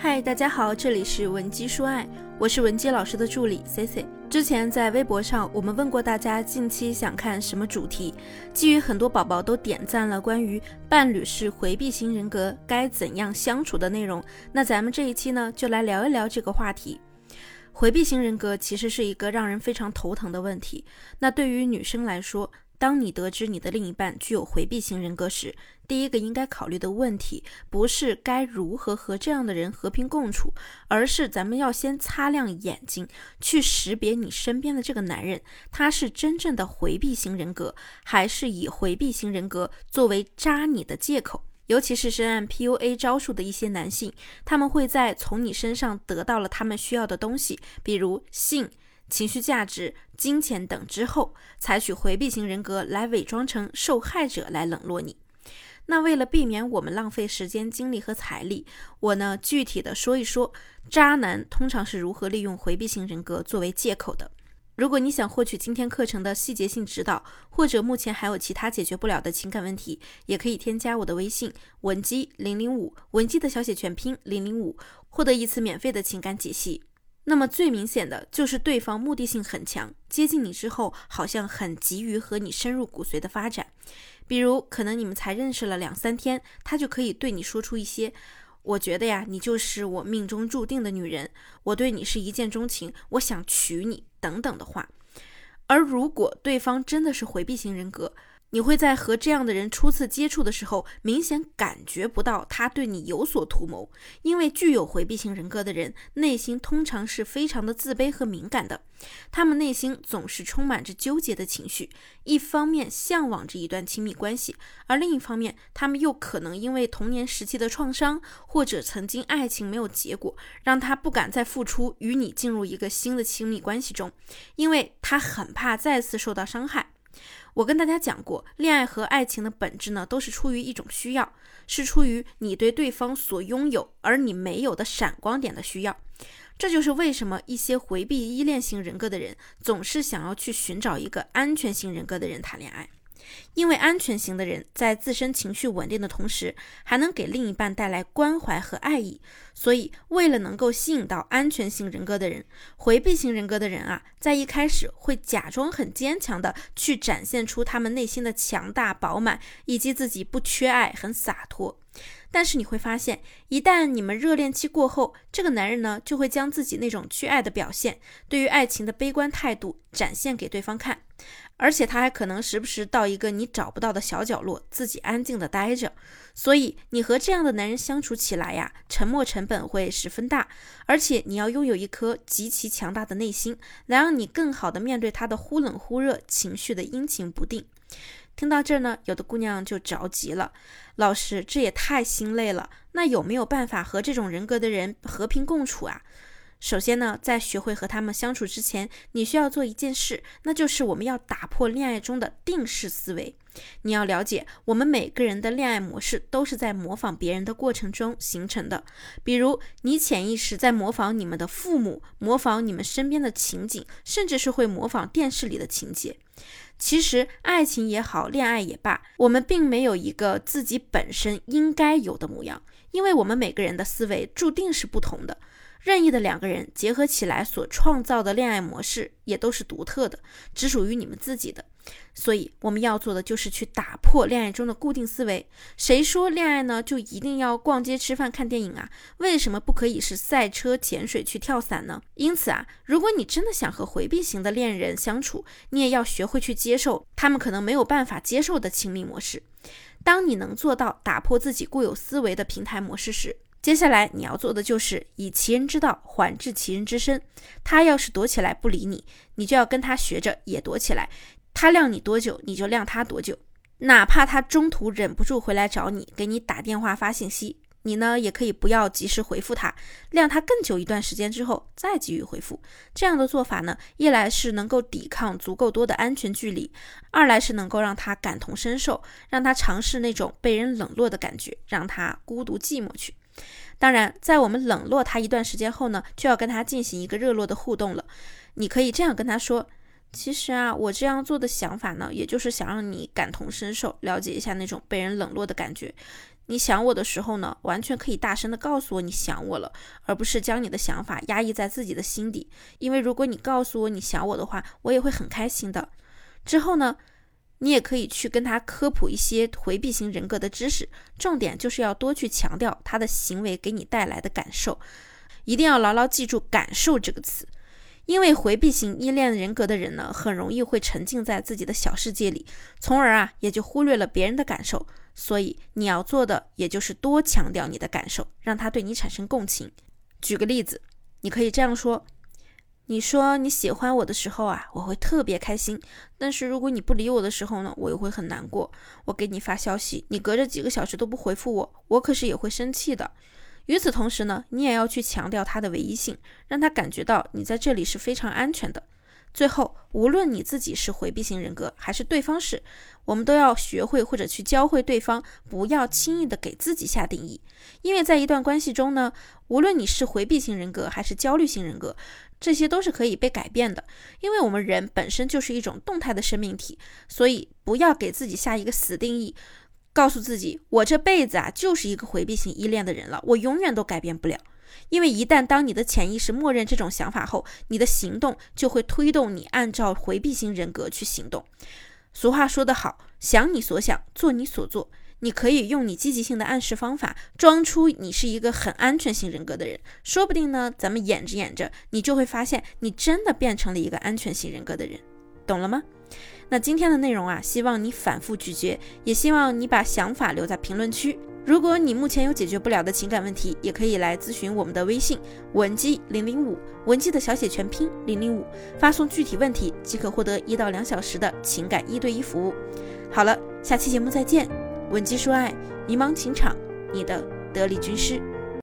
嗨，大家好，这里是文姬说爱，我是文姬老师的助理 C C。之前在微博上，我们问过大家近期想看什么主题，基于很多宝宝都点赞了关于伴侣是回避型人格该怎样相处的内容，那咱们这一期呢，就来聊一聊这个话题。回避型人格其实是一个让人非常头疼的问题，那对于女生来说。当你得知你的另一半具有回避型人格时，第一个应该考虑的问题不是该如何和这样的人和平共处，而是咱们要先擦亮眼睛，去识别你身边的这个男人，他是真正的回避型人格，还是以回避型人格作为扎你的借口？尤其是深谙 PUA 招数的一些男性，他们会在从你身上得到了他们需要的东西，比如性。情绪价值、金钱等之后，采取回避型人格来伪装成受害者来冷落你。那为了避免我们浪费时间、精力和财力，我呢具体的说一说渣男通常是如何利用回避型人格作为借口的。如果你想获取今天课程的细节性指导，或者目前还有其他解决不了的情感问题，也可以添加我的微信文姬零零五，文姬的小写全拼零零五，获得一次免费的情感解析。那么最明显的就是对方目的性很强，接近你之后好像很急于和你深入骨髓的发展。比如，可能你们才认识了两三天，他就可以对你说出一些“我觉得呀，你就是我命中注定的女人，我对你是一见钟情，我想娶你”等等的话。而如果对方真的是回避型人格，你会在和这样的人初次接触的时候，明显感觉不到他对你有所图谋，因为具有回避型人格的人内心通常是非常的自卑和敏感的，他们内心总是充满着纠结的情绪，一方面向往着一段亲密关系，而另一方面，他们又可能因为童年时期的创伤或者曾经爱情没有结果，让他不敢再付出，与你进入一个新的亲密关系中，因为他很怕再次受到伤害。我跟大家讲过，恋爱和爱情的本质呢，都是出于一种需要，是出于你对对方所拥有而你没有的闪光点的需要。这就是为什么一些回避依恋型人格的人，总是想要去寻找一个安全型人格的人谈恋爱。因为安全型的人在自身情绪稳定的同时，还能给另一半带来关怀和爱意，所以为了能够吸引到安全型人格的人，回避型人格的人啊，在一开始会假装很坚强的去展现出他们内心的强大饱满，以及自己不缺爱，很洒脱。但是你会发现，一旦你们热恋期过后，这个男人呢，就会将自己那种缺爱的表现，对于爱情的悲观态度展现给对方看。而且他还可能时不时到一个你找不到的小角落，自己安静的待着。所以你和这样的男人相处起来呀，沉默成本会十分大，而且你要拥有一颗极其强大的内心，来让你更好的面对他的忽冷忽热、情绪的阴晴不定。听到这儿呢，有的姑娘就着急了，老师，这也太心累了。那有没有办法和这种人格的人和平共处啊？首先呢，在学会和他们相处之前，你需要做一件事，那就是我们要打破恋爱中的定式思维。你要了解，我们每个人的恋爱模式都是在模仿别人的过程中形成的。比如，你潜意识在模仿你们的父母，模仿你们身边的情景，甚至是会模仿电视里的情节。其实，爱情也好，恋爱也罢，我们并没有一个自己本身应该有的模样，因为我们每个人的思维注定是不同的。任意的两个人结合起来所创造的恋爱模式也都是独特的，只属于你们自己的。所以我们要做的就是去打破恋爱中的固定思维。谁说恋爱呢就一定要逛街、吃饭、看电影啊？为什么不可以是赛车、潜水、去跳伞呢？因此啊，如果你真的想和回避型的恋人相处，你也要学会去接受他们可能没有办法接受的亲密模式。当你能做到打破自己固有思维的平台模式时，接下来你要做的就是以其人之道还治其人之身。他要是躲起来不理你，你就要跟他学着也躲起来。他晾你多久，你就晾他多久。哪怕他中途忍不住回来找你，给你打电话发信息，你呢也可以不要及时回复他，晾他更久一段时间之后再给予回复。这样的做法呢，一来是能够抵抗足够多的安全距离，二来是能够让他感同身受，让他尝试那种被人冷落的感觉，让他孤独寂寞去。当然，在我们冷落他一段时间后呢，就要跟他进行一个热络的互动了。你可以这样跟他说：“其实啊，我这样做的想法呢，也就是想让你感同身受，了解一下那种被人冷落的感觉。你想我的时候呢，完全可以大声的告诉我你想我了，而不是将你的想法压抑在自己的心底。因为如果你告诉我你想我的话，我也会很开心的。之后呢，你也可以去跟他科普一些回避型人格的知识，重点就是要多去强调他的行为给你带来的感受，一定要牢牢记住“感受”这个词。因为回避型依恋人格的人呢，很容易会沉浸在自己的小世界里，从而啊也就忽略了别人的感受。所以你要做的，也就是多强调你的感受，让他对你产生共情。举个例子，你可以这样说：你说你喜欢我的时候啊，我会特别开心；但是如果你不理我的时候呢，我又会很难过。我给你发消息，你隔着几个小时都不回复我，我可是也会生气的。与此同时呢，你也要去强调他的唯一性，让他感觉到你在这里是非常安全的。最后，无论你自己是回避型人格，还是对方是，我们都要学会或者去教会对方，不要轻易的给自己下定义。因为在一段关系中呢，无论你是回避型人格还是焦虑型人格，这些都是可以被改变的。因为我们人本身就是一种动态的生命体，所以不要给自己下一个死定义。告诉自己，我这辈子啊就是一个回避型依恋的人了，我永远都改变不了。因为一旦当你的潜意识默认这种想法后，你的行动就会推动你按照回避型人格去行动。俗话说得好，想你所想，做你所做。你可以用你积极性的暗示方法，装出你是一个很安全型人格的人，说不定呢，咱们演着演着，你就会发现你真的变成了一个安全型人格的人，懂了吗？那今天的内容啊，希望你反复咀嚼，也希望你把想法留在评论区。如果你目前有解决不了的情感问题，也可以来咨询我们的微信文姬零零五，文姬的小写全拼零零五，发送具体问题即可获得一到两小时的情感一对一服务。好了，下期节目再见，文姬说爱，迷茫情场，你的得力军师。